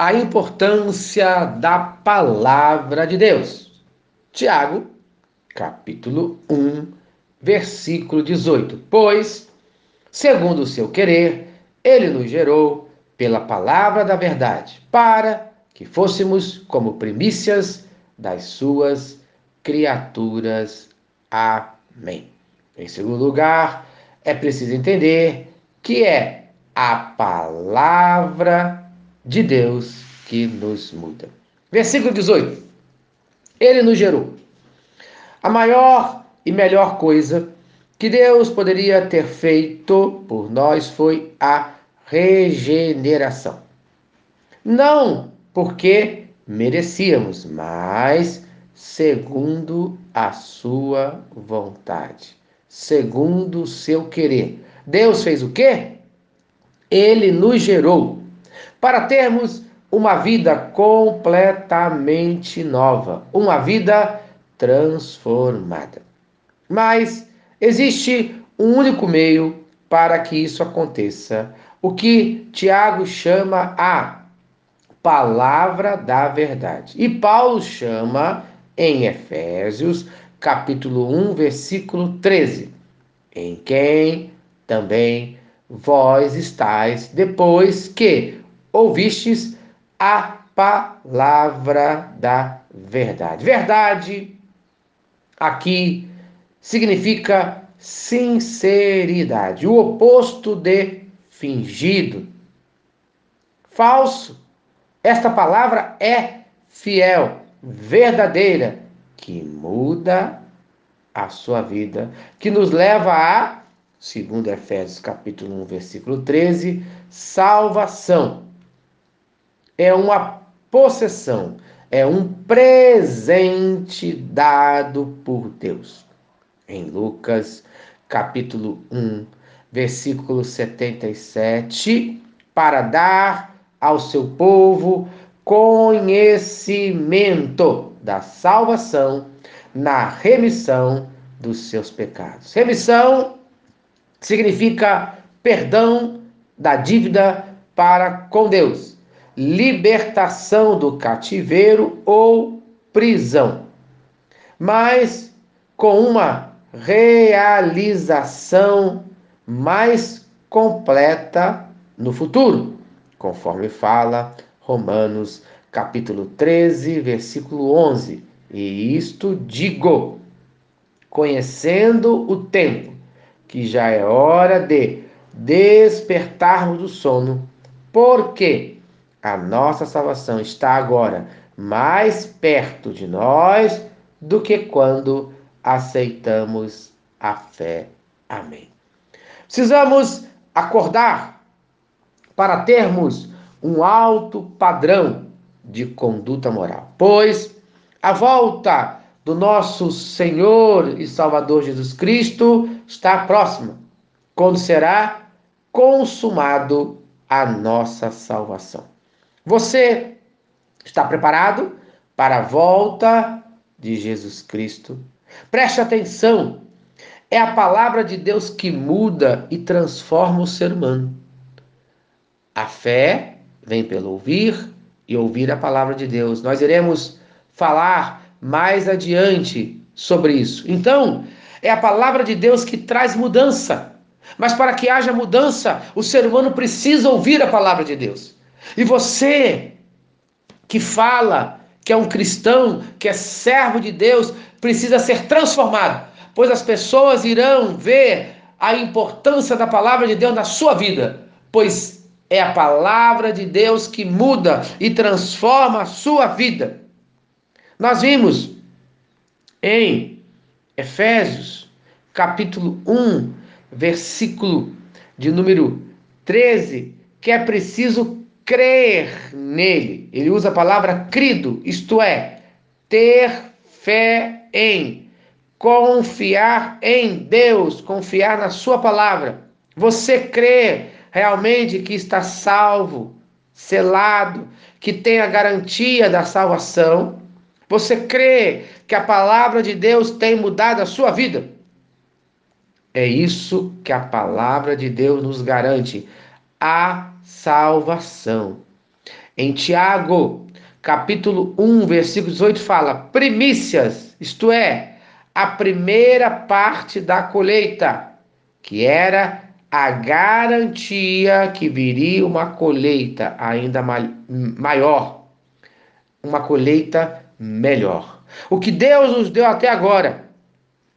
a importância da palavra de Deus. Tiago, capítulo 1, versículo 18. Pois, segundo o seu querer, ele nos gerou pela palavra da verdade, para que fôssemos como primícias das suas criaturas. Amém. Em segundo lugar, é preciso entender que é a palavra de Deus que nos muda. Versículo 18. Ele nos gerou. A maior e melhor coisa que Deus poderia ter feito por nós foi a regeneração. Não porque merecíamos, mas segundo a sua vontade, segundo o seu querer. Deus fez o quê? Ele nos gerou para termos uma vida completamente nova, uma vida transformada. Mas existe um único meio para que isso aconteça, o que Tiago chama a palavra da verdade. E Paulo chama em Efésios, capítulo 1, versículo 13, em quem também vós estáis depois que ouvistes a palavra da verdade. Verdade aqui significa sinceridade, o oposto de fingido. Falso. Esta palavra é fiel, verdadeira, que muda a sua vida, que nos leva a, segundo Efésios capítulo 1, versículo 13, salvação. É uma possessão, é um presente dado por Deus. Em Lucas capítulo 1, versículo 77, para dar ao seu povo conhecimento da salvação na remissão dos seus pecados. Remissão significa perdão da dívida para com Deus, libertação do cativeiro ou prisão, mas com uma realização mais completa no futuro, conforme fala Romanos capítulo 13, versículo 11. E isto digo, conhecendo o tempo, que já é hora de despertarmos do sono, porque a nossa salvação está agora mais perto de nós do que quando aceitamos a fé. Amém. Precisamos acordar para termos um alto padrão de conduta moral, pois a volta do nosso Senhor e Salvador Jesus Cristo está próxima, quando será consumado a nossa salvação. Você está preparado para a volta de Jesus Cristo? Preste atenção, é a palavra de Deus que muda e transforma o ser humano. A fé vem pelo ouvir e ouvir a palavra de Deus. Nós iremos falar mais adiante sobre isso. Então, é a palavra de Deus que traz mudança. Mas para que haja mudança, o ser humano precisa ouvir a palavra de Deus. E você que fala que é um cristão, que é servo de Deus, precisa ser transformado, pois as pessoas irão ver a importância da palavra de Deus na sua vida, pois é a palavra de Deus que muda e transforma a sua vida. Nós vimos em Efésios, capítulo 1, versículo de número 13, que é preciso crer nele. Ele usa a palavra crido, isto é, ter fé em, confiar em Deus, confiar na sua palavra. Você crê realmente que está salvo, selado, que tem a garantia da salvação? Você crê que a palavra de Deus tem mudado a sua vida? É isso que a palavra de Deus nos garante: a salvação. Em Tiago, capítulo 1, versículo 18, fala: primícias, isto é, a primeira parte da colheita, que era a garantia que viria uma colheita ainda maior, uma colheita melhor. O que Deus nos deu até agora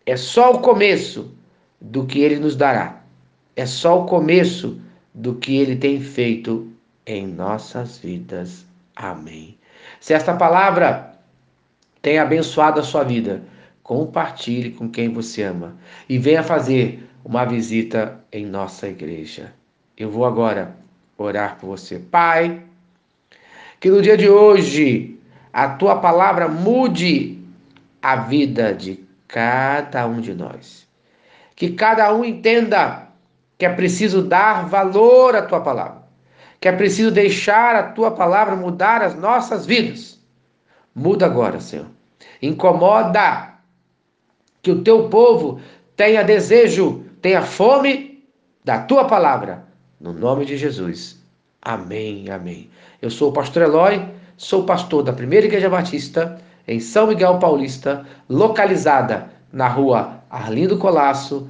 é só o começo do que ele nos dará. É só o começo do que ele tem feito em nossas vidas. Amém. Se esta palavra tem abençoado a sua vida, compartilhe com quem você ama e venha fazer uma visita em nossa igreja. Eu vou agora orar por você. Pai, que no dia de hoje a tua palavra mude a vida de cada um de nós. Que cada um entenda que é preciso dar valor à tua palavra, que é preciso deixar a tua palavra mudar as nossas vidas. Muda agora, Senhor. Incomoda que o teu povo tenha desejo, tenha fome da tua palavra. No nome de Jesus. Amém, amém. Eu sou o pastor Eloy, sou pastor da Primeira Igreja Batista em São Miguel Paulista, localizada na rua Arlindo Colasso,